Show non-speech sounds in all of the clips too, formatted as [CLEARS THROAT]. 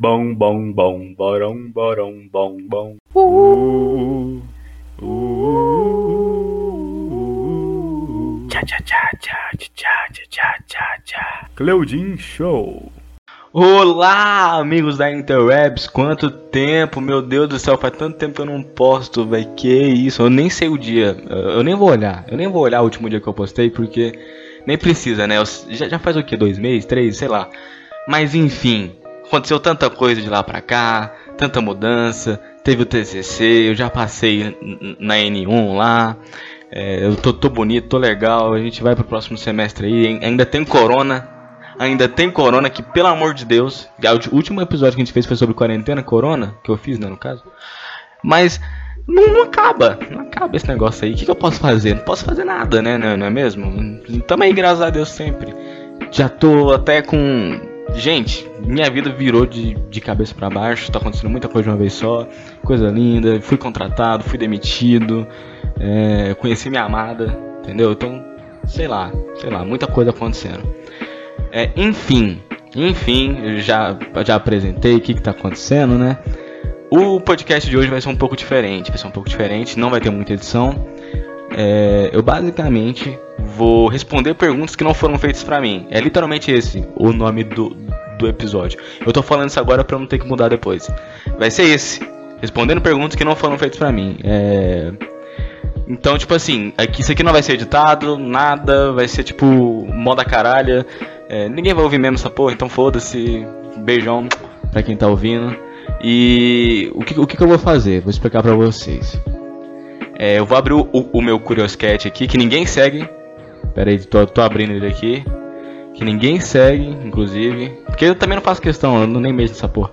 Bom, bom, bom, borão, borão, bom, bom. Uh, uh, uh, tchá, tchá, tchá, tchá, tchá, tchá, tchá, tchá. Cleudin Show. Olá, amigos da Interwebs, quanto tempo, meu Deus do céu, faz tanto tempo que eu não posto, velho, que isso, eu nem sei o dia, eu nem vou olhar, eu nem vou olhar o último dia que eu postei, porque nem precisa, né, eu, já, já faz o que, dois meses, três, sei lá, mas enfim, aconteceu tanta coisa de lá pra cá, tanta mudança, teve o TCC, eu já passei na N1 lá, é, eu tô, tô bonito, tô legal, a gente vai pro próximo semestre aí, ainda tem corona, ainda tem corona, que pelo amor de Deus, o último episódio que a gente fez foi sobre quarentena, corona, que eu fiz, né, no caso. Mas não, não acaba, não acaba esse negócio aí. O que, que, eu posso fazer? Não posso fazer nada, né, não, não é mesmo? Também, graças a Deus, sempre. Já tô até com. Gente, minha vida virou de, de cabeça para baixo, tá acontecendo muita coisa de uma vez só, coisa linda. Fui contratado, fui demitido, é, conheci minha amada, entendeu? Então, sei lá, sei lá, muita coisa acontecendo. É, enfim, enfim, já, já apresentei o que está acontecendo, né? O podcast de hoje vai ser um pouco diferente, vai ser um pouco diferente, não vai ter muita edição. É, eu basicamente vou responder perguntas que não foram feitas para mim. É literalmente esse o nome do, do episódio. Eu tô falando isso agora para não ter que mudar depois. Vai ser esse, respondendo perguntas que não foram feitas para mim. É... Então, tipo assim, aqui, isso aqui não vai ser editado, nada, vai ser tipo moda caralha. É, ninguém vai ouvir mesmo essa porra, então foda-se. Beijão pra quem tá ouvindo. E o que, o que, eu vou fazer? Vou explicar pra vocês. É, eu vou abrir o, o, o meu Curioscat aqui, que ninguém segue. Pera aí, tô, tô abrindo ele aqui. Que ninguém segue, inclusive. Porque eu também não faço questão, eu não nem mexo nessa porra.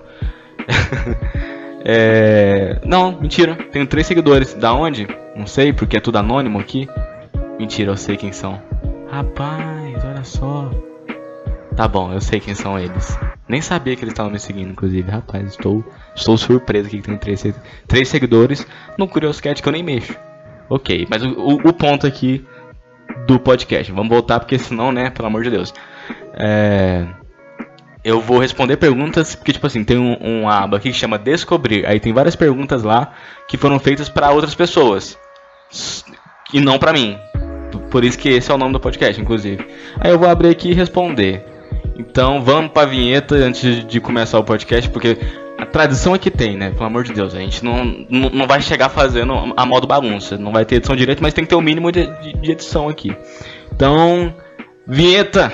[LAUGHS] é... Não, mentira. Tenho três seguidores. Da onde? Não sei, porque é tudo anônimo aqui. Mentira, eu sei quem são. Rapaz, olha só. Tá bom, eu sei quem são eles. Nem sabia que eles estavam me seguindo, inclusive. Rapaz, estou, estou surpreso que tem três, três seguidores no Curioscat que eu nem mexo. Ok, mas o, o, o, ponto aqui do podcast. Vamos voltar, porque senão, né, pelo amor de Deus. É, eu vou responder perguntas, porque, tipo assim, tem um, um aba aqui que chama Descobrir. Aí tem várias perguntas lá que foram feitas para outras pessoas. E não para mim. Por isso que esse é o nome do podcast, inclusive. Aí eu vou abrir aqui e responder. Então vamos pra vinheta antes de começar o podcast, porque a tradição é que tem, né? Pelo amor de Deus, a gente não, não, vai chegar fazendo a modo bagunça. Não vai ter edição direito, mas tem que ter o um mínimo de, de, de edição aqui. Então, vinheta!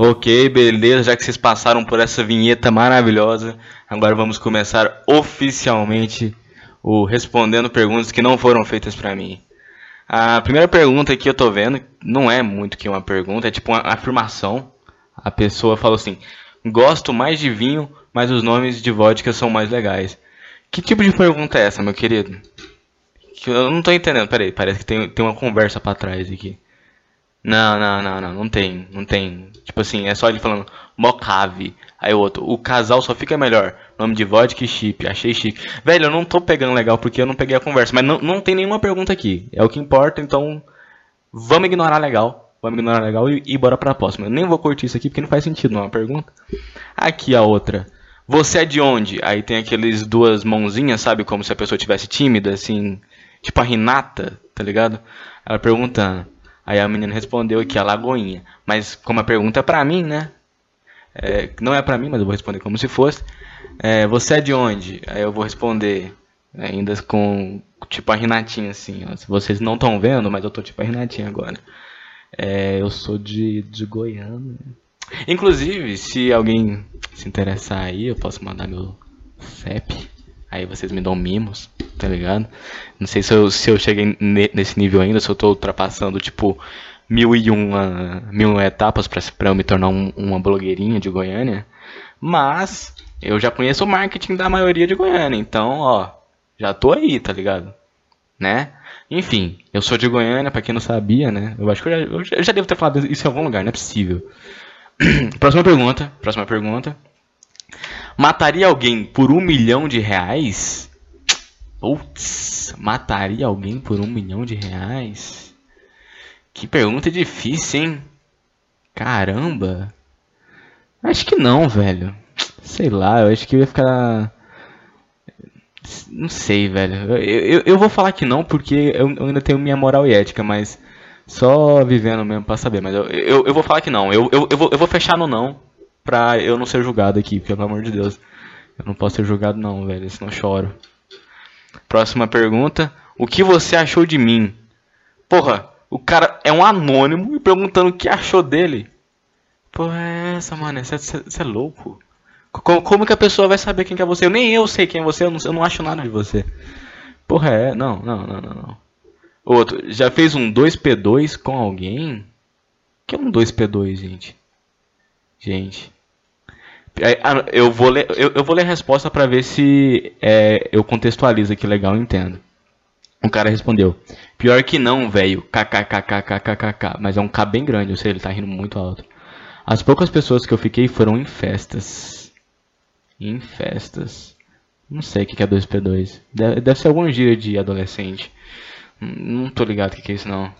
Ok, beleza, já que vocês passaram por essa vinheta maravilhosa, agora vamos começar oficialmente o respondendo perguntas que não foram feitas para mim. A primeira pergunta que eu tô vendo não é muito que uma pergunta, é tipo uma afirmação. A pessoa falou assim: "Gosto mais de vinho, mas os nomes de vodka são mais legais". Que tipo de pergunta é essa, meu querido? Eu não tô entendendo. Peraí, parece que tem, tem uma conversa para trás aqui. Não, não, não, não, não tem, não tem. Tipo assim, é só ele falando Mocave. Aí o outro, o casal só fica melhor. Nome de vodka e chip, achei chique. Velho, eu não tô pegando legal porque eu não peguei a conversa, mas não, não tem nenhuma pergunta aqui. É o que importa, então vamos ignorar legal. Vamos ignorar legal e, e bora pra próxima. Eu nem vou curtir isso aqui porque não faz sentido, não é uma pergunta. Aqui a outra. Você é de onde? Aí tem aqueles duas mãozinhas, sabe? Como se a pessoa tivesse tímida, assim. Tipo a Renata, tá ligado? Ela perguntando. Aí a menina respondeu aqui, a Lagoinha. Mas como a pergunta é pra mim, né? É, não é pra mim, mas eu vou responder como se fosse. É, você é de onde? Aí eu vou responder ainda com tipo a Renatinha assim. Ó. Vocês não estão vendo, mas eu tô tipo a Renatinha agora. É, eu sou de, de Goiânia. Inclusive, se alguém se interessar aí, eu posso mandar meu CEP. Aí vocês me dão mimos, tá ligado? Não sei se eu, se eu cheguei nesse nível ainda, se eu tô ultrapassando, tipo, mil e uma, mil etapas pra, pra eu me tornar um, uma blogueirinha de Goiânia. Mas, eu já conheço o marketing da maioria de Goiânia, então, ó, já tô aí, tá ligado? Né? Enfim, eu sou de Goiânia, pra quem não sabia, né? Eu acho que eu já, eu já devo ter falado isso em algum lugar, não é possível. [CLEARS THROAT] próxima pergunta, próxima pergunta. Mataria alguém por um milhão de reais? Putz, mataria alguém por um milhão de reais? Que pergunta difícil, hein? Caramba. Acho que não, velho. Sei lá, eu acho que eu ia ficar. Não sei, velho. Eu, eu, eu vou falar que não porque eu, eu, ainda tenho minha moral e ética, mas só vivendo mesmo pra saber. Mas eu, eu, eu vou falar que não. Eu, eu, eu, vou, eu vou fechar no não pra eu não ser julgado aqui, pelo amor de Deus. Eu não posso ser julgado não, velho, senão eu choro. Próxima pergunta. O que você achou de mim? Porra, o cara é um anônimo e perguntando o que achou dele. Porra, é essa, mano? Você é louco? Como, como, que a pessoa vai saber quem que é você? Eu, nem eu sei quem é você, eu não, eu não acho nada de você. Porra, é. Não, não, não, não, não. Outro, já fez um 2P2 com alguém? O que é um 2P2, gente? Gente. É, ah, eu vou ler, eu, eu vou ler a resposta para ver se é, eu contextualizo aqui legal e entendo. O cara respondeu: Pior que não, velho. KKKKKKK. Mas é um K bem grande, eu sei, ele tá rindo muito alto. As poucas pessoas que eu fiquei foram em festas. Em festas. Não sei o que é 2P2. Deve, ser algum gíria de adolescente. Não tô ligado o que é isso não.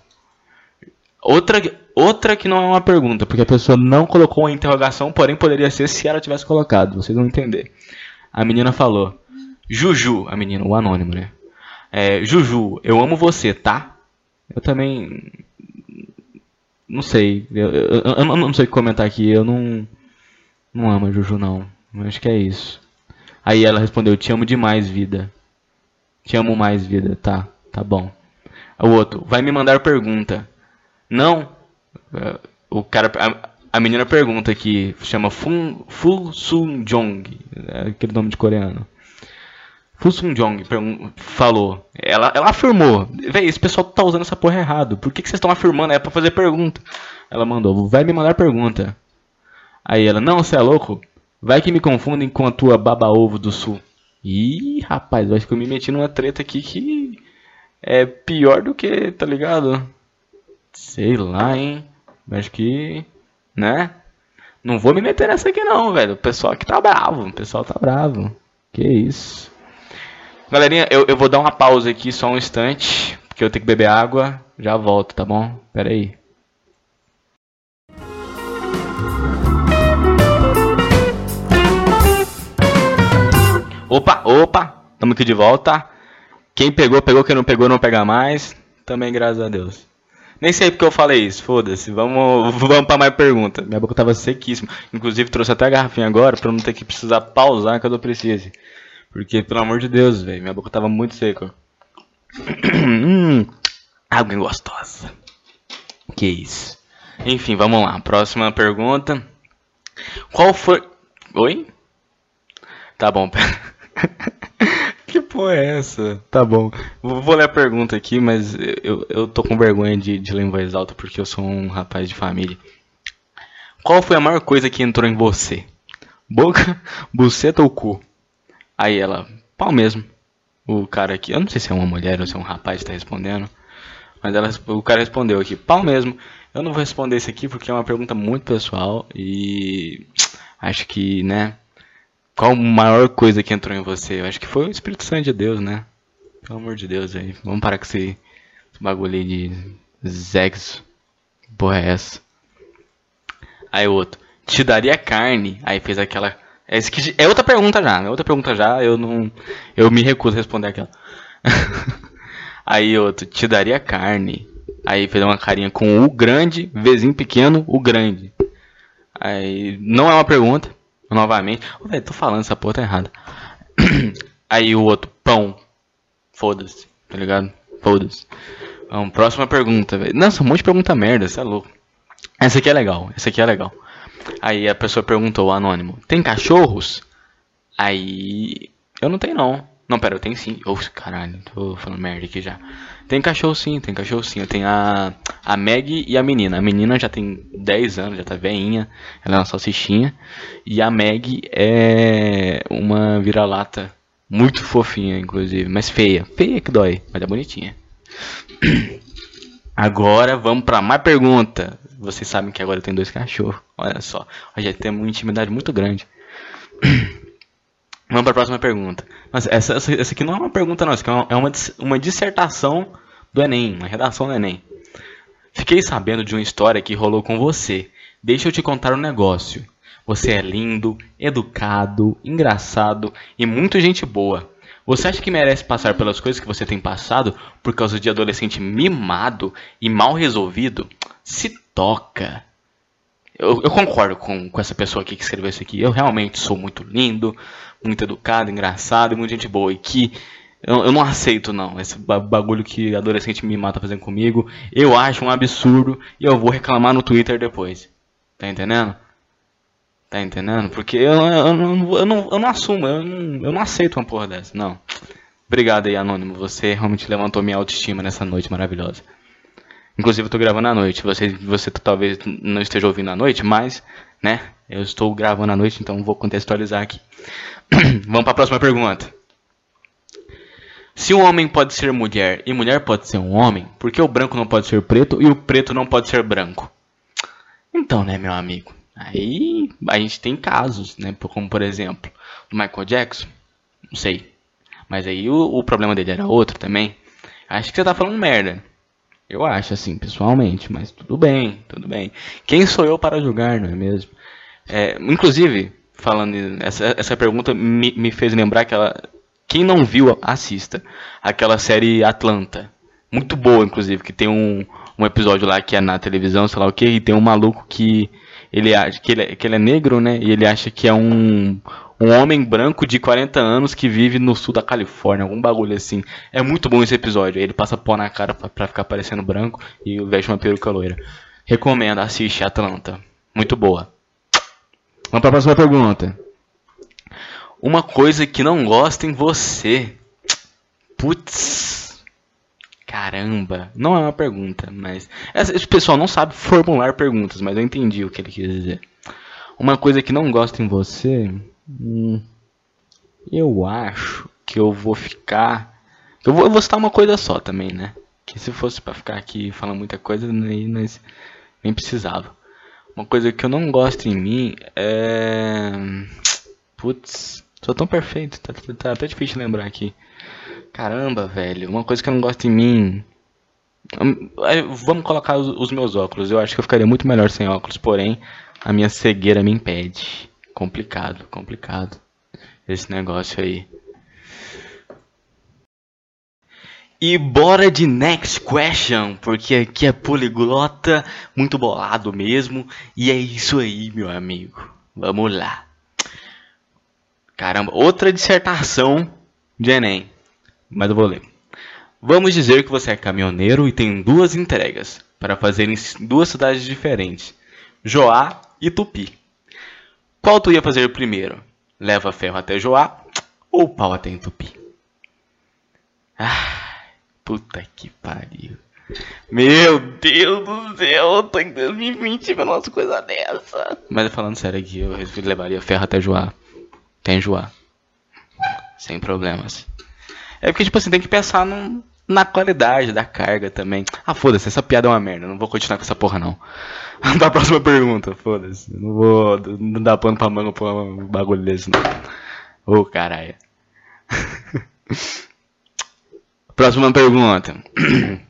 Outra, outra que não é uma pergunta, porque a pessoa não colocou uma interrogação, porém poderia ser se ela tivesse colocado. Vocês vão entender. A menina falou: Juju, a menina, o anônimo, né? É, Juju, eu amo você, tá? Eu também. Não sei. Eu, eu, eu, não sei o que comentar aqui. Eu não. Não amo a Juju, não. Acho que é isso. Aí ela respondeu: Te amo demais, vida. Te amo mais, vida. Tá, tá bom. O outro: Vai me mandar pergunta. Não. É, o cara. A, a menina pergunta aqui. Chama Fun, Fu Sun Jong. É aquele nome de coreano. Fu Sun Jong falou. Ela, ela afirmou. Véi, esse pessoal tá usando essa porra errado. Por que, que vocês estão afirmando? É pra fazer pergunta. Ela mandou. Vai me mandar pergunta. Aí ela. Não, você é louco? Vai que me confundem com a tua baba-ovo do sul. Ih, rapaz, acho que eu me meti numa treta aqui que é pior do que, tá ligado? Sei lá, hein? Acho que, né? Não vou me meter nessa aqui não, velho. O pessoal aqui tá bravo, o pessoal tá bravo. Que isso. Galerinha, eu, eu vou dar uma pausa aqui só um instante, porque eu tenho que beber água. Já volto, tá bom? Pera aí. Opa, opa, estamos aqui de volta. Quem pegou, pegou. Quem não pegou, não pega mais. Também, graças a Deus. Nem sei porque eu falei isso, foda-se. Vamos, vamos para mais pergunta. Minha boca tava sequíssima. Inclusive, trouxe até a garrafinha agora pra não ter que precisar pausar quando eu precise. Porque, pelo amor de Deus, velho, minha boca tava muito seca. [CLEARS THROAT] hum, água gostosa. Que isso. Enfim, vamos lá. Próxima pergunta. Qual foi. Oi? Tá bom, pera. [LAUGHS] que porra é essa? Tá bom. Vou ler a pergunta aqui, mas eu, eu tô com vergonha de, de ler em voz alta porque eu sou um rapaz de família. Qual foi a maior coisa que entrou em você? Boca, [LAUGHS] buceta ou cu? Aí ela, pau mesmo. O cara aqui, eu não sei se é uma mulher ou se é um rapaz que tá respondendo. Mas ela, o cara respondeu aqui, pau mesmo. Eu não vou responder isso aqui porque é uma pergunta muito pessoal e [TSK] acho que, né? Qual a maior coisa que entrou em você? Eu acho que foi o Espírito Santo de Deus, né? Pelo amor de Deus aí. Vamos parar com esse, esse bagulho de sexo. Porra é essa? Aí o outro. Te daria carne. Aí fez aquela é, é outra pergunta já, é outra pergunta já, eu não. Eu me recuso a responder aquela. [LAUGHS] Aí outro, te daria carne. Aí fez uma carinha com o grande, vizinho pequeno, o grande. Aí não é uma pergunta, novamente. Oh, véio, tô falando, essa porra tá errada. [CLEARS THROAT] Aí o outro, pão. Foda-se, tá ligado? Foda-se. Vamos, próxima pergunta, velho. Nossa, um monte de pergunta merda, você é louco. Essa aqui é legal, essa aqui é legal. Aí a pessoa perguntou, anônimo, tem cachorros? Aí. Eu não tenho não. Não, pera, eu tenho sim. Oxe, caralho, tô falando merda aqui já. Tem cachorro sim, tem cachorro sim. Tenho a, a Meg e a menina. A menina já tem 10 anos, já tá veinha. Ela é uma salsichinha. E a Meg é uma vira-lata. Muito fofinha, inclusive. Mas feia. Feia que dói, mas é bonitinha. [CLEARS THROAT] Agora vamos para mais pergunta. Vocês sabem que agora eu tenho dois cachorros. Olha só. Já temos uma intimidade muito grande. [CLEARS THROAT] Vamos para a próxima pergunta. Mas essa, essa, essa, aqui não é uma pergunta, não. Isso aqui é uma, é uma, uma dissertação do Enem, uma redação do Enem. Fiquei sabendo de uma história que rolou com você. Deixa eu te contar um negócio. Você é lindo, educado, engraçado e muito gente boa. Você acha que merece passar pelas coisas que você tem passado por causa de adolescente mimado e mal resolvido? Se toca. Eu, eu concordo com, com essa pessoa aqui que escreveu isso aqui. Eu realmente sou muito lindo, muito educado, engraçado e muito gente boa. E que eu, eu não aceito, não, esse bagulho que adolescente me mata fazendo comigo. Eu acho um absurdo e eu vou reclamar no Twitter depois. Tá entendendo? Tá entendendo? Porque eu, eu, eu, não, eu, não, eu não assumo, eu não, eu não aceito uma porra dessa, não. Obrigado aí, Anônimo. Você realmente levantou minha autoestima nessa noite maravilhosa. Inclusive, eu tô gravando à noite. Você, você talvez não esteja ouvindo à noite, mas, né? Eu estou gravando à noite, então vou contextualizar aqui. [CLEARS THROAT] Vamos para a próxima pergunta. Se um homem pode ser mulher e mulher pode ser um homem, por que o branco não pode ser preto e o preto não pode ser branco? Então, né, meu amigo? Aí a gente tem casos, né? Como por exemplo, o Michael Jackson. Não sei. Mas aí o, o problema dele era outro também. Acho que você tá falando merda. Eu acho assim, pessoalmente, mas tudo bem, tudo bem. Quem sou eu para julgar, não é mesmo? É, inclusive, falando essa, essa pergunta me, me fez lembrar que quem não viu, assista. Aquela série Atlanta. Muito boa, inclusive, que tem um, um episódio lá que é na televisão, sei lá o que, e tem um maluco que ele acha que ele, é, que ele é negro, né? E ele acha que é um, um homem branco de 40 anos que vive no sul da Califórnia, algum bagulho assim. É muito bom esse episódio. Ele passa pó na cara pra, pra ficar parecendo branco e veste uma peruca loira. Recomendo, assiste Atlanta. Muito boa. Vamos pra próxima pergunta. Uma coisa que não gosta em você. Putz. Caramba. Não é uma pergunta, mas. Esse pessoal não sabe formular perguntas, mas eu entendi o que ele quis dizer. Uma coisa que não gosta em você. Hum, eu acho que eu vou ficar. Eu vou, eu vou citar uma coisa só também, né? Que se fosse para ficar aqui falando muita coisa, nem, nem precisava. Uma coisa que eu não gosto em mim é. Putz. Sou tão perfeito, tá, tá, até difícil lembrar aqui. Caramba, velho, uma coisa que eu não gosto em mim. Hum, vamos colocar os, meus óculos. Eu acho que eu ficaria muito melhor sem óculos, porém, a minha cegueira me impede. Complicado, complicado. Esse negócio aí. E bora de next question, porque aqui é poliglota, muito bolado mesmo. E é isso aí, meu amigo. Vamos lá. Caramba, outra dissertação de Enem. Mas eu vou ler. Vamos dizer que você é caminhoneiro e tem duas entregas para fazer em duas cidades diferentes, Joá e Tupi. Qual tu ia fazer primeiro? Leva ferro até Joá ou pau até Tupi? Ah, puta que pariu. Meu Deus do céu, tô em 2020 vendo umas coisas dessa. Mas falando sério aqui, eu levaria ferro até Joá até enjoar. Sem problemas. É porque, tipo assim, tem que pensar no, na qualidade da carga também. Ah, foda-se, essa piada é uma merda. Não vou continuar com essa porra, não. [LAUGHS] Pra próxima pergunta, foda-se. Não vou não dar pano pra manga pra um bagulho desse, não. Ô, oh, caralho. [LAUGHS] próxima pergunta. [CLEARS THROAT]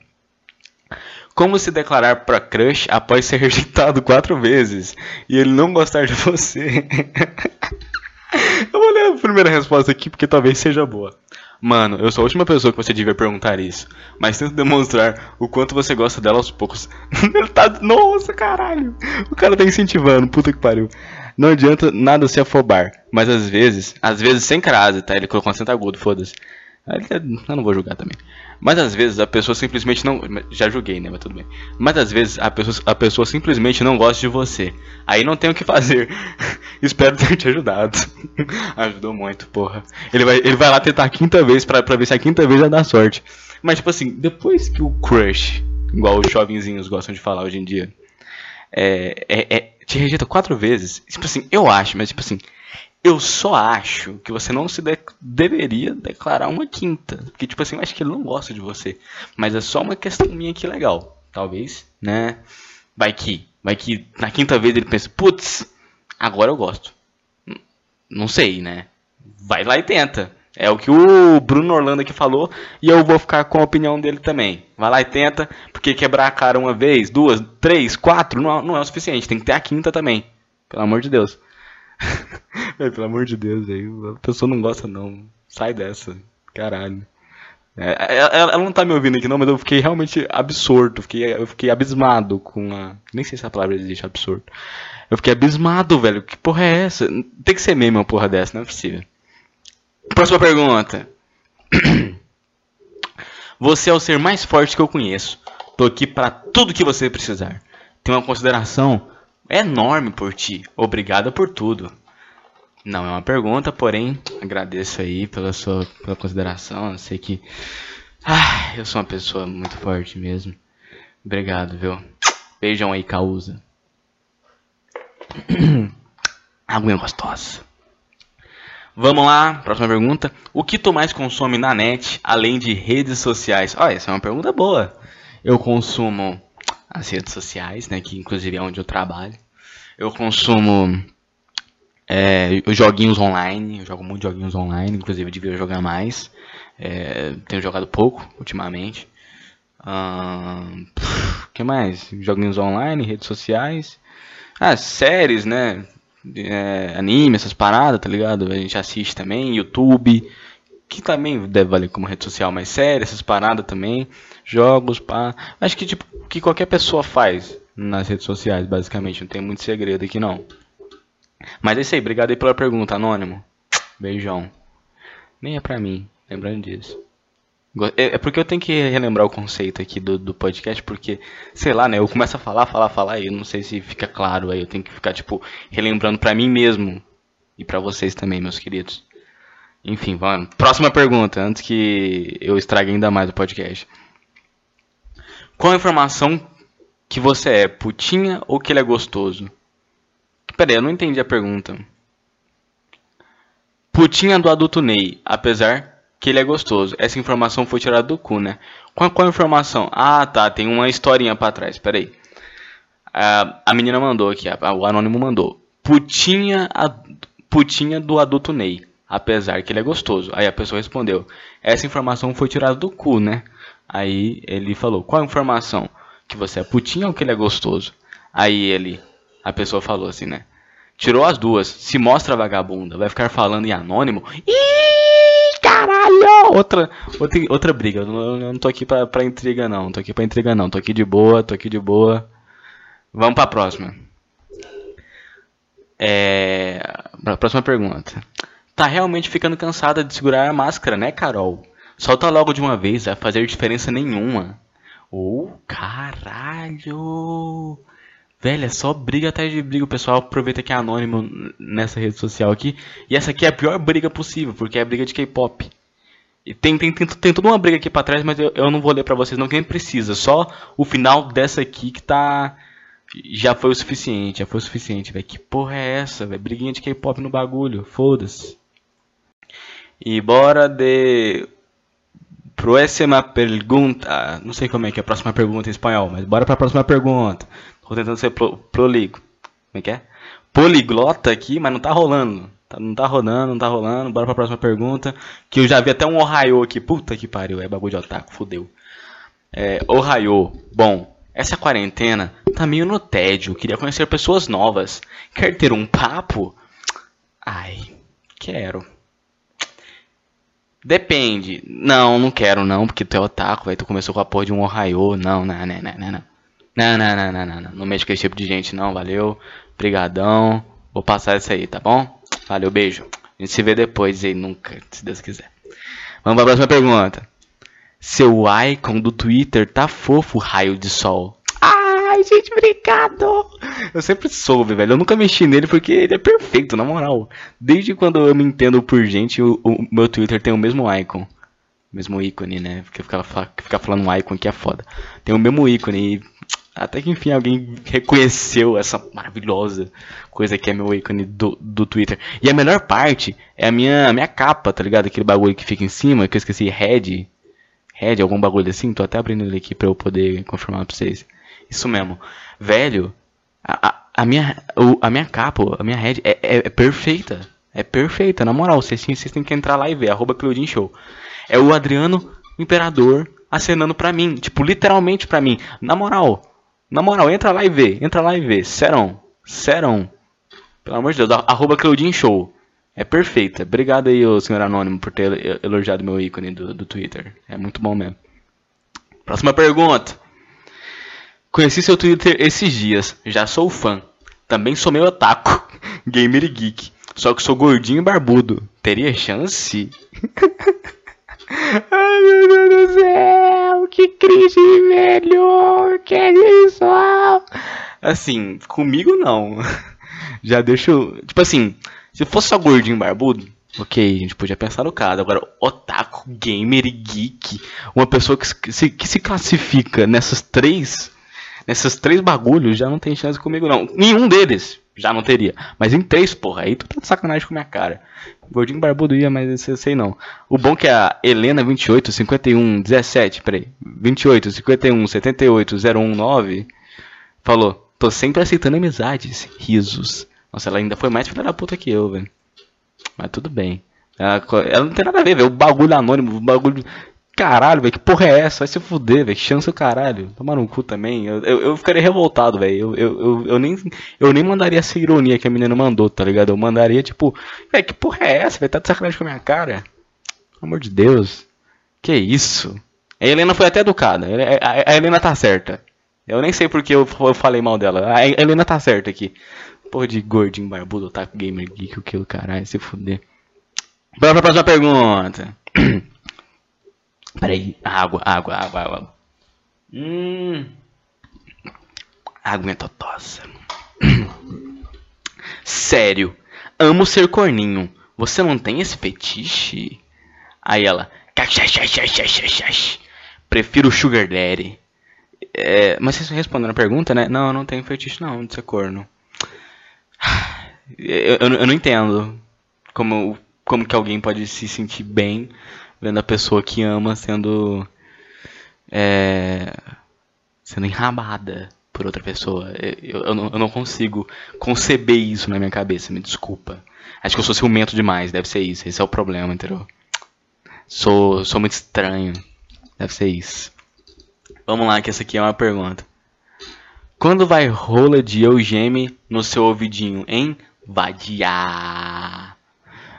Como se declarar pra crush após ser [LAUGHS] rejeitado quatro vezes e ele não gostar de você? [LAUGHS] Eu vou ler a primeira resposta aqui porque talvez seja boa. Mano, eu sou a última pessoa que você devia perguntar isso. Mas tento demonstrar o quanto você gosta dela aos poucos. [LAUGHS] Ele tá. Nossa, caralho! O cara tá incentivando, puta que pariu. Não adianta nada se afobar. Mas às vezes, às vezes sem crase, tá? Ele colocou um acento agudo, foda-se. Eu não vou julgar também. Mas às vezes a pessoa simplesmente não. Já julguei, né? Mas tudo bem. Mas às vezes a pessoa, a pessoa simplesmente não gosta de você. Aí não tem o que fazer. [LAUGHS] Espero ter te ajudado. [LAUGHS] Ajudou muito, porra. Ele vai, ele vai lá tentar a quinta vez pra, pra ver se a quinta vez já dá sorte. Mas, tipo assim, depois que o crush, igual os jovenzinhos gostam de falar hoje em dia, é, é, é te rejeita quatro vezes. Tipo assim, eu acho, mas tipo assim eu só acho que você não se de deveria declarar uma quinta. Porque, tipo assim, eu acho que ele não gosta de você. Mas é só uma questão minha aqui legal. Talvez, né? Vai que, vai que na quinta vez ele pensa, putz, agora eu gosto. Não sei, né? Vai lá e tenta. É o que o Bruno Orlando aqui falou e eu vou ficar com a opinião dele também. Vai lá e tenta, porque quebrar a cara uma vez, duas, três, quatro não, não é o suficiente. Tem que ter a quinta também. Pelo amor de Deus. [LAUGHS] é, pelo amor de Deus, aí. A pessoa não gosta não. Sai dessa. Caralho. É, ela, ela, não tá me ouvindo aqui não, mas eu fiquei realmente absorto. Fiquei, eu fiquei abismado com a. Nem sei se a palavra existe, absurdo. Eu fiquei abismado, velho. Que porra é essa? Tem que ser meme uma porra dessa, não é possível. Próxima pergunta. [CLEARS THROAT] Você é o ser mais forte que eu conheço. Tô aqui para tudo que você precisar. Tenho uma consideração enorme por ti. Obrigada por tudo. Não é uma pergunta, porém agradeço aí pela sua pela consideração. Eu sei que ah, eu sou uma pessoa muito forte mesmo. Obrigado, viu? Beijão aí, Causa. [CLEARS THROAT] Aguinha gostosa. Vamos lá, próxima pergunta. O que tu mais consome na net, além de redes sociais? Olha, essa é uma pergunta boa. Eu consumo as redes sociais, né, que inclusive é onde eu trabalho. Eu consumo é, os joguinhos online, eu jogo muitos joguinhos online, inclusive eu devia jogar mais. É, tenho jogado pouco ultimamente. O que mais? Joguinhos online, redes sociais. Ah, séries, né? é, anime, essas paradas, tá ligado? A gente assiste também, YouTube, que também deve valer como rede social, mais série, essas paradas também, jogos, pá. Acho que tipo que qualquer pessoa faz nas redes sociais, basicamente, não tem muito segredo aqui não. Mas é isso aí, obrigado aí pela pergunta, anônimo. Beijão. Nem é pra mim, lembrando disso. É, é porque eu tenho que relembrar o conceito aqui do, do podcast, porque, sei lá, né? Eu começo a falar, falar, falar, e eu não sei se fica claro aí. Eu tenho que ficar, tipo, relembrando pra mim mesmo. E pra vocês também, meus queridos. Enfim, vamos. Próxima pergunta, antes que eu estrague ainda mais o podcast. Qual a informação que você é? Putinha ou que ele é gostoso? Pera aí, eu não entendi a pergunta. Putinha do adulto Ney, apesar que ele é gostoso. Essa informação foi tirada do cu, né? Qual, qual informação? Ah, tá, tem uma historinha pra trás, peraí. A, a menina mandou aqui, a, o anônimo mandou. Putinha, a, putinha do adulto Ney, apesar que ele é gostoso. Aí a pessoa respondeu, essa informação foi tirada do cu, né? Aí ele falou, qual informação? Que você é putinha ou que ele é gostoso? Aí ele, a pessoa falou assim, né? Tirou as duas, se mostra vagabunda, vai ficar falando em anônimo. Ih! caralho! Outra, outra, outra briga. Eu não, eu não tô aqui pra, pra intriga, não. Tô aqui pra intriga, não. Tô aqui de boa, tô aqui de boa. Vamos pra próxima. É. Pra próxima pergunta. Tá realmente ficando cansada de segurar a máscara, né, Carol? Solta logo de uma vez, vai fazer diferença nenhuma. Oh, caralho! Velho, é só briga atrás de briga. O pessoal aproveita que é anônimo nessa rede social aqui. E essa aqui é a pior briga possível, porque é a briga de K-pop. E tem, tem, tem, tem toda uma briga aqui pra trás, mas eu, eu não vou ler pra vocês, não, que nem precisa. Só o final dessa aqui que tá. Já foi o suficiente, já foi o suficiente, velho. Que porra é essa, velho? Briguinha de K-pop no bagulho, foda-se. E bora de. Próxima pergunta. Não sei como é que é a próxima pergunta em espanhol, mas bora pra próxima pergunta. Tô tentando ser pro, proligo. Como é que é? Poliglota aqui, mas não tá rolando. Tá, não tá rodando, não tá rolando. Bora pra próxima pergunta. Que eu já vi até um Ohio aqui. Puta que pariu, é bagulho de otaku, fudeu. É, Ohio. Bom, essa quarentena tá meio no tédio. Queria conhecer pessoas novas. Quer ter um papo? Ai, quero. Depende. Não, não quero não, porque tu é otaku, vai. Tu começou com a porra de um Ohio. Não, não, não, não, não, não. Não, não, não, não, não, não. Mexe com esse tipo de gente, não. Valeu. Brigadão. Vou passar isso aí, tá bom? Valeu, beijo. A gente se vê depois aí, nunca, se Deus quiser. Vamos para a próxima pergunta. Seu icon do Twitter tá fofo, raio de sol. Ai, gente, obrigado. Eu sempre soube, velho. Eu nunca mexi nele porque ele é perfeito, na moral. Desde quando eu me entendo por gente, o, o meu Twitter tem o mesmo icon. Mesmo ícone, né? Porque ficar, ficar falando icon aqui é foda. Tem o mesmo ícone e até que enfim alguém reconheceu essa maravilhosa coisa que é meu ícone do, do Twitter. E a melhor parte é a minha, a minha capa, tá ligado? Aquele bagulho que fica em cima, que eu esqueci, Red. Red, algum bagulho assim. Tô até abrindo ele aqui pra eu poder confirmar pra vocês. Isso mesmo. Velho, a, a, minha, a minha capa, a minha Red é, é, é perfeita. É perfeita, na moral. Vocês, vocês têm que entrar lá e ver. Arroba Claudin Show. É o Adriano Imperador acenando pra mim. Tipo, literalmente pra mim. Na moral. Na moral, entra lá e vê. Entra lá e vê. Serão. Serão. Pelo amor de Deus. Arroba Claudin Show. É perfeita. Obrigado aí, senhor Anônimo, por ter elogiado meu ícone do, do Twitter. É muito bom mesmo. Próxima pergunta. Conheci seu Twitter esses dias. Já sou fã. Também sou meio otaku. [LAUGHS] Gamer e geek. Só que sou gordinho e barbudo. Teria chance? [LAUGHS] Ai meu Deus do céu! Que crise, velho! Que isso? Assim, comigo não. [LAUGHS] Já deixo. Tipo assim, se fosse só gordinho e barbudo, ok, a gente podia pensar no caso. Agora, otaku, gamer e geek, uma pessoa que se, que se classifica nessas três. Nessas três bagulhos já não tem chance comigo, não. Nenhum deles já não teria. Mas em três, porra, aí tu tá de sacanagem com a minha cara. Gordinho barbudo ia, mas eu sei não. O bom que é a Helena 28 51 17, peraí. 28 51 78 019 falou: "Tô sempre aceitando amizades, risos". Nossa, ela ainda foi mais filha da puta que eu, velho. Mas tudo bem. Ela, ela, não tem nada a ver, velho. O bagulho anônimo, o bagulho. Caralho, velho. Que porra é essa? Vai se fuder, velho. Chance o caralho. Tomar no cu também. Eu, eu, eu ficaria revoltado, velho. Eu, eu, eu, eu, nem, eu nem mandaria essa ironia que a menina mandou, tá ligado? Eu mandaria, tipo, velho, que porra é essa, velho? Tá de sacanagem com a minha cara? Pelo amor de Deus. Que isso? A Helena foi até educada. A Helena tá certa. Eu nem sei porque eu falei mal dela. A Helena tá certa aqui. Porra de gordinho barbudo, otaku gamer geek, o que o caralho, se fuder. Bora pra próxima pergunta. [CLEARS THROAT] Peraí, água, água, água, água. Hum. Água totosa. Sério, amo ser corninho. Você não tem esse fetiche? Aí ela. Prefiro Sugar Daddy. É, mas vocês responderam a pergunta, né? Não, eu não tenho fetiche não de ser corno. Eu, eu, eu, não entendo como, como que alguém pode se sentir bem vendo a pessoa que ama sendo é, sendo enrabada por outra pessoa. Eu, eu, não, eu não consigo conceber isso na minha cabeça, me desculpa. Acho que eu sou ciumento demais, deve ser isso. Esse é o problema, entendeu? Sou, sou muito estranho. Deve ser isso. Vamos lá, que essa aqui é uma pergunta. Quando vai rola de Eugeme no seu ouvidinho, hein? Vadiar.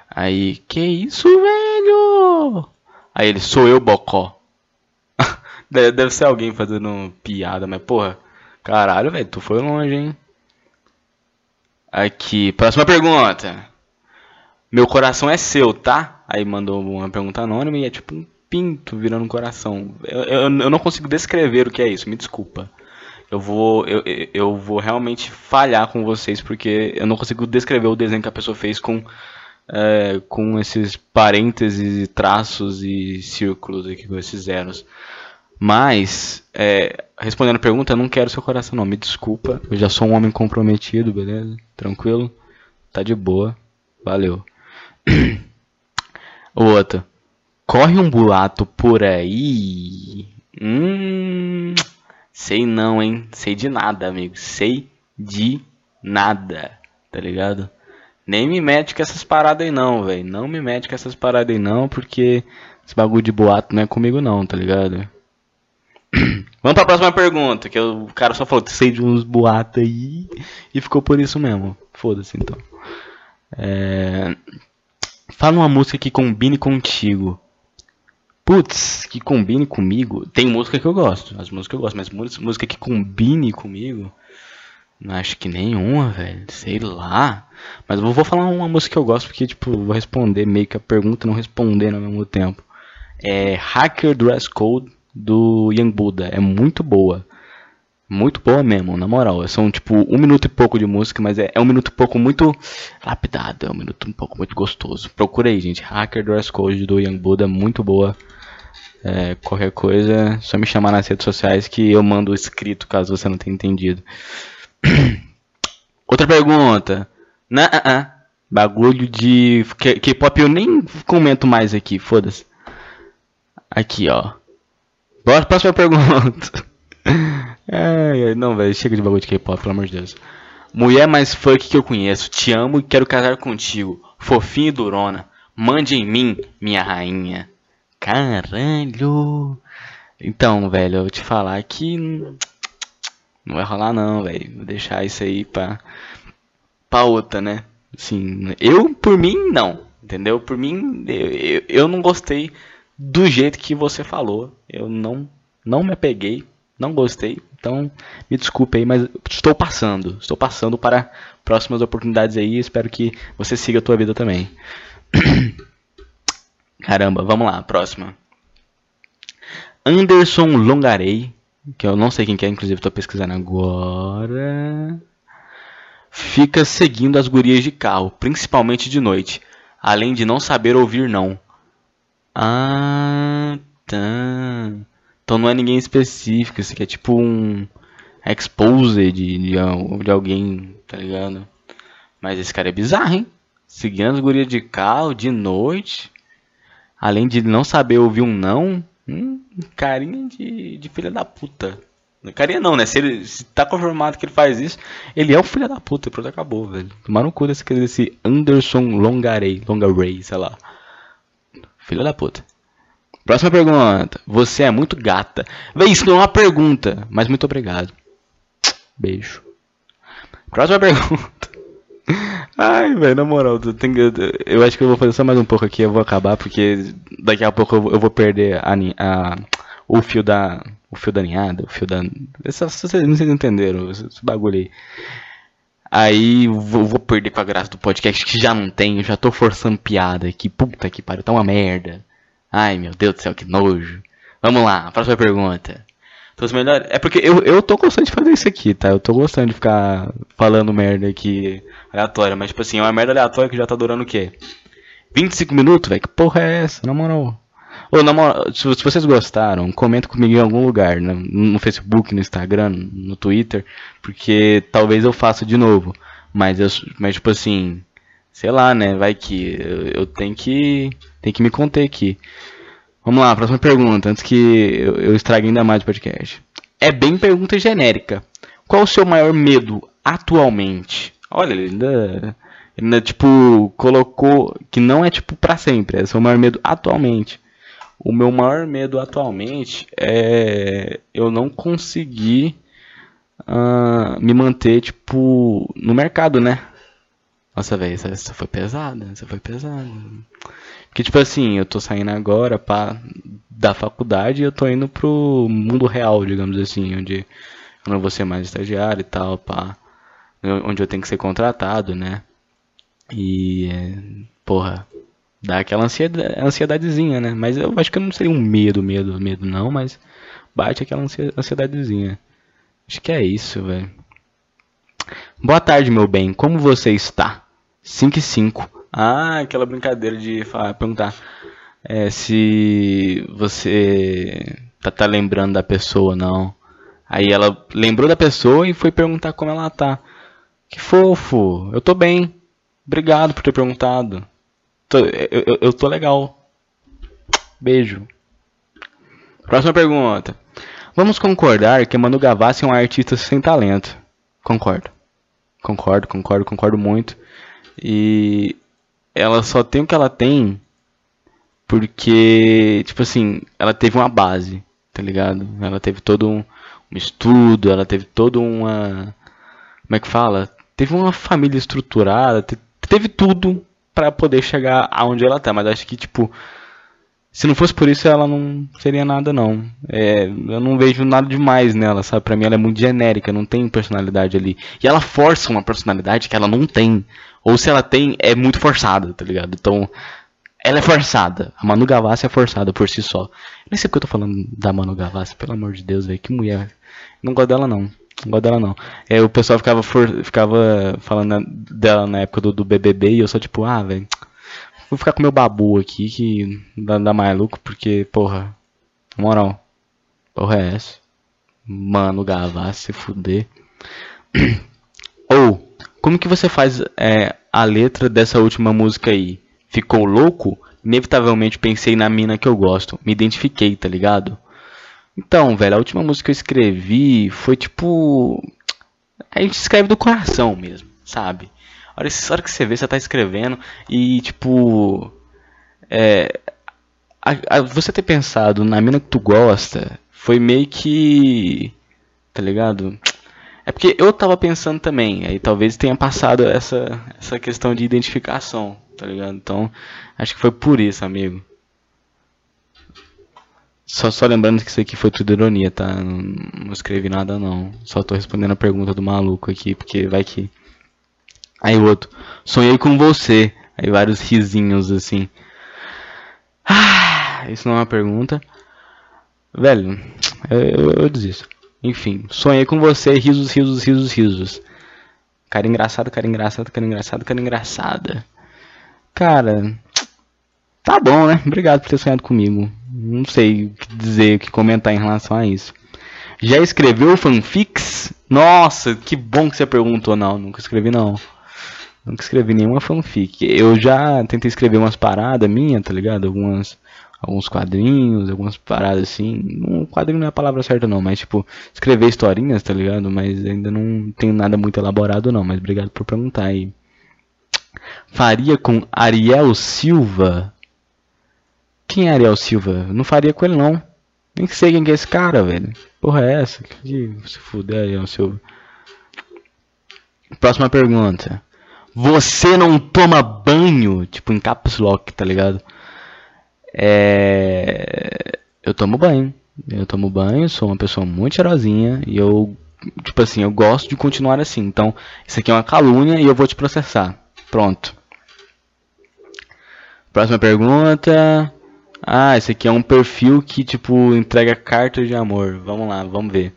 Aí, que isso, velho? Aí ele, sou eu, Bocó. [LAUGHS] Deve ser alguém fazendo piada, mas porra. Caralho, velho, tu foi longe, hein? Aqui, próxima pergunta. Meu coração é seu, tá? Aí mandou uma pergunta anônima e é tipo um pinto virando um coração. Eu, eu, eu não consigo descrever o que é isso, me desculpa eu vou eu, eu vou realmente falhar com vocês porque eu não consigo descrever o desenho que a pessoa fez com é, com esses parênteses e traços e círculos aqui com esses zeros. Mas é, respondendo a pergunta, eu não quero seu coração não, me desculpa, eu já sou um homem comprometido, beleza? Tranquilo? Tá de boa. Valeu. [CLEARS THROAT] o outro. Corre um boato por aí. Hum, Sei não, hein? Sei de nada, amigo. Sei de nada. Tá ligado? Nem me mete com essas paradas aí não, velho. Não me mete com essas paradas aí não, porque esse bagulho de boato não é comigo não, tá ligado? [CLEARS THROAT] Vamos pra próxima pergunta, que o cara só falou, sei de uns boatos aí, e ficou por isso mesmo. Foda-se então. É... Fala uma música que combine contigo putz, que combine comigo. Tem música que eu gosto, as músicas que eu gosto, mas música que combine comigo, não acho que nenhuma, velho. Sei lá. Mas eu vou falar uma música que eu gosto porque, tipo, vou responder meio que a pergunta não respondendo ao mesmo tempo. É Hacker Dress Code do Young Buddha. É muito boa. Muito boa mesmo, na moral. São tipo um minuto e pouco de música, mas é, é um minuto e pouco muito lapidado. É um minuto um pouco muito gostoso. Procura aí, gente. Hacker Dress Code do Young Buddha. Muito boa. É, qualquer coisa, só me chamar nas redes sociais que eu mando escrito caso você não tenha entendido. [CLEARS THROAT] Outra pergunta. Na, uh -uh. Bagulho de K-pop eu nem comento mais aqui, foda-se. Aqui, ó. Bora, próxima pergunta. [LAUGHS] é, não, velho, chega de bagulho de K-pop, pelo amor de Deus. Mulher mais funk que eu conheço, te amo e quero casar contigo. fofinha e durona. Mande em mim, minha rainha. Caralho. Então, velho, eu vou te falar que não vai rolar não, velho. Vou deixar isso aí pra, pra outra, né? Assim, eu, por mim, não. Entendeu? Por mim, eu, eu não gostei do jeito que você falou. Eu não, não me apeguei, não gostei. Então, me desculpe aí, mas estou passando. Estou passando para próximas oportunidades aí. Espero que você siga a tua vida também. [COUGHS] Caramba, vamos lá, próxima. Anderson Longarei, que eu não sei quem que é, inclusive estou pesquisando agora. Fica seguindo as gurias de carro, principalmente de noite, além de não saber ouvir não. Ah, tá. Então não é ninguém específico, isso aqui é tipo um expose de, de, de alguém, tá ligado? Mas esse cara é bizarro, hein? Seguindo as gurias de carro, de noite, além de não saber ouvir um não, hum, carinha de, de filha da puta. Carinha não, né? Se ele se tá confirmado que ele faz isso, ele é o filho da puta, pronto, acabou, velho. Tomaram no cu desse, desse Anderson Longarei, Longarei, sei lá. Filho da puta. Próxima pergunta. Você é muito gata. Véi, isso não é uma pergunta, mas muito obrigado. Beijo. Próxima [LAUGHS] pergunta. Ai, velho, na moral, eu, tenho, eu acho que eu vou fazer só mais um pouco aqui, eu vou acabar, porque daqui a pouco eu vou perder a, a, o fio da. O fio da ninhada, o fio da. Essa, vocês não entenderam esse, bagulho aí. Aí vou, vou, perder com a graça do podcast que já não eu já tô forçando piada aqui. Puta que pariu, tá uma merda. Ai meu Deus do céu, que nojo. Vamos lá, próxima pergunta. Todos melhores. É porque eu, eu tô gostando de fazer isso aqui, tá? Eu tô gostando de ficar falando merda aqui aleatória. Mas, tipo assim, é uma merda aleatória que já tá durando o quê? 25 minutos, velho? Que porra é essa? Na moral. Ô, se, se vocês gostaram, comenta comigo em algum lugar, no, no Facebook, no Instagram, no Twitter, porque talvez eu faça de novo. Mas, eu, mas tipo assim, sei lá, né? Vai que eu, eu tenho que, que me conter aqui. Vamos lá, próxima pergunta, antes que eu, eu estrague ainda mais o podcast. É bem pergunta genérica. Qual o seu maior medo atualmente? Olha, ele ainda, ainda tipo colocou que não é tipo para sempre, é o seu maior medo atualmente. O meu maior medo atualmente é eu não conseguir uh, me manter tipo no mercado, né? Nossa, velho, essa, foi pesada, essa foi pesada. Porque, tipo assim, eu tô saindo agora pá, da faculdade e eu tô indo pro mundo real, digamos assim, onde eu não vou ser mais estagiário e tal, pá. Onde eu tenho que ser contratado, né? E, porra, dá aquela ansiedade, ansiedadezinha, né? Mas eu acho que não seria um medo, medo, medo, não, mas bate aquela ansiedadezinha. Acho que é isso, velho. Boa tarde, meu bem. Como você está? 5 e 5. Ah, aquela brincadeira de falar, perguntar é, se você tá, tá lembrando da pessoa não. Aí ela lembrou da pessoa e foi perguntar como ela tá. Que fofo, eu tô bem. Obrigado por ter perguntado. Tô, eu, eu, tô legal. Beijo. Próxima pergunta. Vamos concordar que Manu Gavassi é um artista sem talento. Concordo. Concordo, concordo, concordo muito. E ela só tem o que ela tem porque, tipo assim, ela teve uma base, tá ligado? Ela teve todo um, um estudo, ela teve toda uma. Como é que fala? Teve uma família estruturada, teve tudo para poder chegar aonde ela tá. Mas acho que, tipo, se não fosse por isso, ela não seria nada, não. É, eu não vejo nada demais nela, sabe? Pra mim ela é muito genérica, não tem personalidade ali. E ela força uma personalidade que ela não tem. Ou se ela tem, é muito forçada, tá ligado? Então, ela é forçada. A Manu Gavassi é forçada por si só. Nem sei porque eu tô falando da Manu Gavassi, pelo amor de Deus, velho. Que mulher. Não gosto dela, não. Não gosto dela, não. É, o pessoal ficava, for, ficava falando dela na época do, do BBB e eu só tipo, ah, velho Vou ficar com meu babu aqui, que dá, dá maluco, porque, porra, na moral, porra é essa? Mano, Gavassi, se fuder. [CLEARS THROAT] Ou, como que você faz é, a letra dessa última música aí? Ficou louco? Inevitavelmente pensei na mina que eu gosto. Me identifiquei, tá ligado? Então, velho, a última música que eu escrevi foi tipo. A gente escreve do coração mesmo, sabe? A hora, hora que você vê, você tá escrevendo e, tipo. É, a, a, você ter pensado na mina que tu gosta foi meio que. Tá ligado? É porque eu tava pensando também, aí talvez tenha passado essa, essa questão de identificação, tá ligado? Então, acho que foi por isso, amigo. Só, só lembrando que isso aqui foi tudo ironia, tá? Não, não escrevi nada não. Só tô respondendo a pergunta do maluco aqui, porque vai que. Aí o outro, sonhei com você. Aí vários risinhos assim. Ah, isso não é uma pergunta. Velho, eu, eu, eu desisto. Enfim, sonhei com você, risos, risos, risos, risos. Cara engraçado, cara engraçado, cara engraçado, cara engraçada. Cara, tá bom, né? Obrigado por ter sonhado comigo. Não sei o que dizer, o que comentar em relação a isso. Já escreveu fanfics? Nossa, que bom que você perguntou. Não, nunca escrevi não. Nunca escrevi nenhuma fanfic. Eu já tentei escrever umas paradas minhas, tá ligado? Algumas alguns quadrinhos, algumas paradas assim. Um quadrinho não é a palavra certa não, mas tipo, escrever historinhas, tá ligado? Mas ainda não tenho nada muito elaborado não, mas obrigado por perguntar aí. Faria com Ariel Silva? Quem é Ariel Silva? Não faria com ele não. Nem sei quem que é esse cara, velho. Porra é essa? Que se fuder, Ariel Silva. Próxima pergunta. Você não toma banho? Tipo, em caps lock, tá ligado? É... Eu tomo banho. Eu tomo banho, sou uma pessoa muito cheirosinha e eu, tipo assim, eu gosto de continuar assim. Então, isso aqui é uma calúnia e eu vou te processar. Pronto. Próxima pergunta. Ah, esse aqui é um perfil que, tipo, entrega cartas de amor. Vamos lá, vamos ver.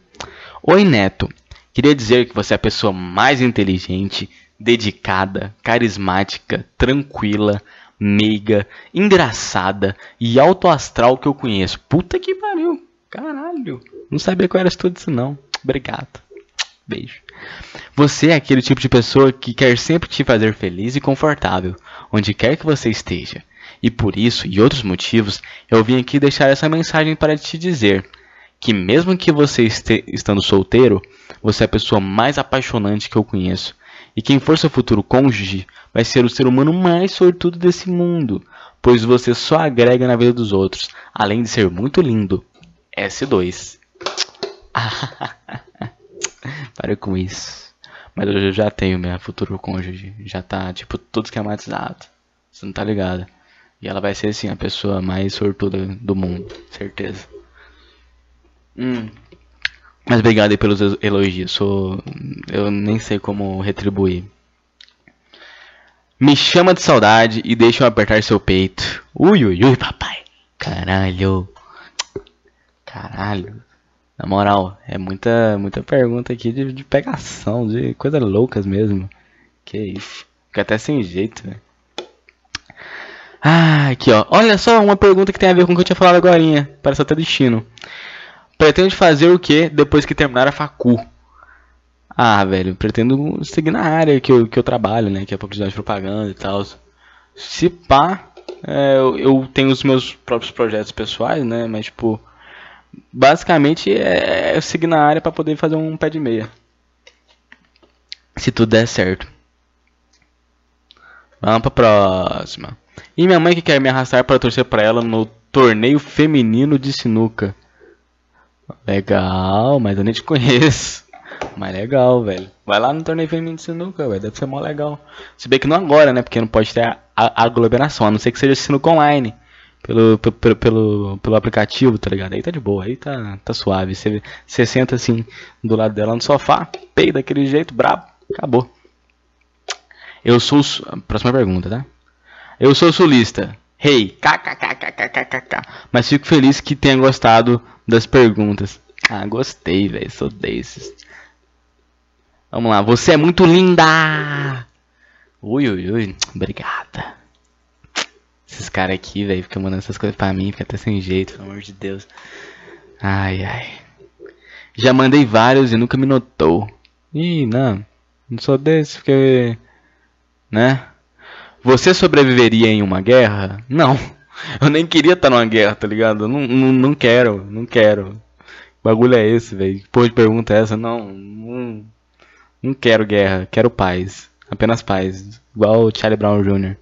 Oi, Neto. Queria dizer que você é a pessoa mais inteligente, dedicada, carismática, tranquila, meiga, engraçada e alto astral que eu conheço. Puta que pariu. Caralho. Não sabia que eu era tudo isso não. Obrigado. Beijo. Você é aquele tipo de pessoa que quer sempre te fazer feliz e confortável, onde quer que você esteja. E por isso e outros motivos, eu vim aqui deixar essa mensagem para te dizer que mesmo que você este, estando solteiro, você é a pessoa mais apaixonante que eu conheço. E quem for seu futuro cônjuge vai ser o ser humano mais sortudo desse mundo, pois você só agrega na vida dos outros, além de ser muito lindo. S2. [LAUGHS] Para com isso. Mas eu já tenho minha futuro cônjuge. Já tá, tipo, tudo esquematizado. Você não tá ligado. E ela vai ser, assim, a pessoa mais sortuda do mundo. Certeza. Hum. Mas obrigado aí pelos elogios. Sou... Eu nem sei como retribuir. Me chama de saudade e deixa eu apertar seu peito. Ui, ui, ui, papai. Caralho. Caralho. Na moral, é muita, muita pergunta aqui de, de pegação, de coisas loucas mesmo. Que isso. Fica até sem jeito, né? Ah, aqui ó. Olha só uma pergunta que tem a ver com o que eu tinha falado agora. Parece até destino. Pretende fazer o que depois que terminar a facu? Ah, velho, pretendo seguir na área que eu, que eu trabalho, né? Que é publicidade de propaganda e tal. Se pá, é, eu, eu, tenho os meus próprios projetos pessoais, né? Mas, tipo, basicamente é, é seguir na área para poder fazer um pé de meia. Se tudo der certo. Vamos pra próxima. E minha mãe que quer me arrastar para torcer para ela no torneio feminino de sinuca. Legal, mas eu nem te conheço. Mas legal, velho. Vai lá no torneio feminino de sinuca, velho. Deve ser mó legal. Se bem que não agora, né? Porque não pode ter a, aglomeração. A não ser que seja sinuca online. Pelo, pelo, pelo, pelo aplicativo, tá ligado? Aí tá de boa, aí tá, tá suave. Você, você senta assim do lado dela no sofá, peida daquele jeito, brabo, acabou. Eu sou. Próxima pergunta, tá? Eu sou sulista. Hey, kkkkkkk. Mas fico feliz que tenha gostado das perguntas. Ah, gostei, velho. Sou desses. Vamos lá. Você é muito linda! Ui, ui, ui. Obrigada. Esses caras aqui, velho, ficam mandando essas coisas pra mim. Fica até sem jeito, pelo amor de Deus. Ai, ai. Já mandei vários e nunca me notou. Ih, não. Não sou desse, porque. Né? Você sobreviveria em uma guerra? Não. Eu nem queria estar numa guerra, tá ligado? Não, não, não quero, não quero. O bagulho é esse, velho. Pô, de pergunta é essa? Não, não, não quero guerra, quero paz. Apenas paz. Igual o Charlie Brown Jr.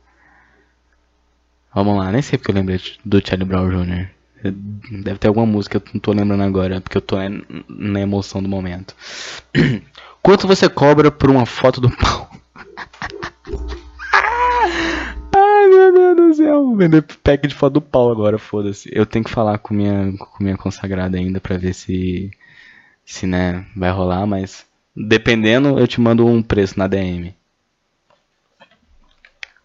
Vamos lá, nem sei porque eu lembrei do Charlie Brown Jr. Deve ter alguma música, eu não tô lembrando agora, porque eu tô na emoção do momento. [CLEARS THROAT] Quanto você cobra por uma foto do pau? [LAUGHS] Ai meu Deus do céu, vender pack de foto do pau agora, foda-se. Eu tenho que falar com minha, com minha consagrada ainda pra ver se, se né, vai rolar, mas dependendo eu te mando um preço na DM.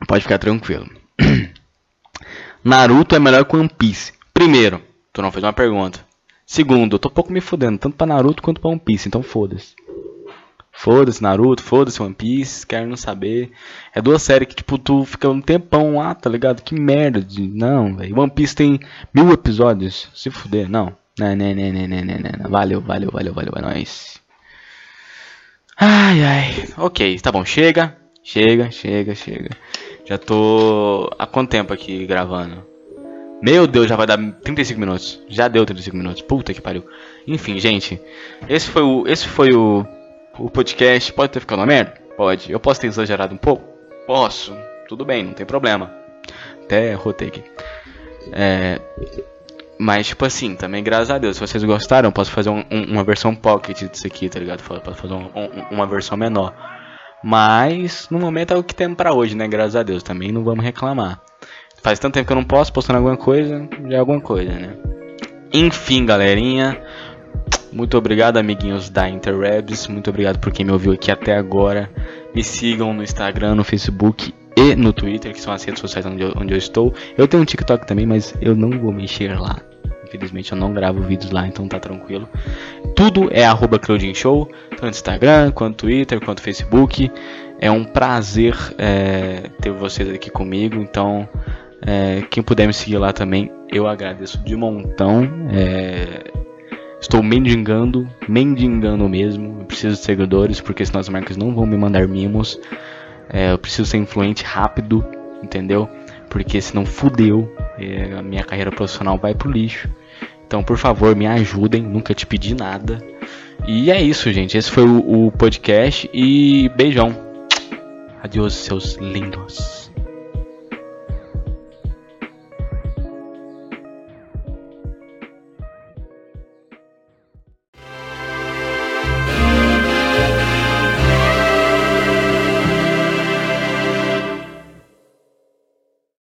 Pode ficar tranquilo. [CLEARS THROAT] Naruto é melhor que One Piece. Primeiro, tu não fez uma pergunta. Segundo, eu tô pouco me fudendo, tanto pra Naruto quanto pra One Piece, então foda-se. Foda-se Naruto, foda-se One Piece, quero não saber. É duas séries que, tipo, tu fica um tempão lá, tá ligado? Que merda de. Não, velho. One Piece tem mil episódios. Se fuder, não. Não, não, não, não, não, não, Valeu, valeu, valeu, valeu, é nóis. Ai, ai. Ok, tá bom, chega. Chega, chega, chega. Já tô. Há quanto tempo aqui gravando? Meu Deus, já vai dar 35 minutos. Já deu 35 minutos. Puta que pariu. Enfim, gente. Esse foi o. Esse foi o. O podcast. Pode ter ficado uma merda? Pode. Eu posso ter exagerado um pouco? Posso. Tudo bem, não tem problema. Até rotei aqui. É. Mas, tipo assim, também, graças a Deus, se vocês gostaram, posso fazer um, um, uma versão pocket disso aqui, tá ligado? Posso fazer um, uma versão menor. Mas, no momento é o que temos para hoje, né? Graças a Deus. Também não vamos reclamar. Faz tanto tempo que eu não posso postando alguma coisa, já é alguma coisa, né? Enfim, galerinha. Muito obrigado, amiguinhos da Interwebs. Muito obrigado por quem me ouviu aqui até agora. Me sigam no Instagram, no Facebook e no Twitter, que são as redes sociais onde eu, onde eu estou. Eu tenho um TikTok também, mas eu não vou mexer lá. Infelizmente eu não gravo vídeos lá, então tá tranquilo. Tudo é arroba Show, tanto Instagram, quanto Twitter, quanto Facebook. É um prazer é, ter vocês aqui comigo, então é, quem puder me seguir lá também, eu agradeço de montão. É, estou mendigando, mendigando mesmo. Eu preciso de seguidores, porque senão as marcas não vão me mandar mimos. É, eu preciso ser influente rápido, entendeu? Porque senão fudeu. É, a minha carreira profissional vai pro lixo. Então, por favor, me ajudem. Nunca te pedi nada. E é isso, gente. Esse foi o, o podcast. E beijão. Adeus, seus lindos.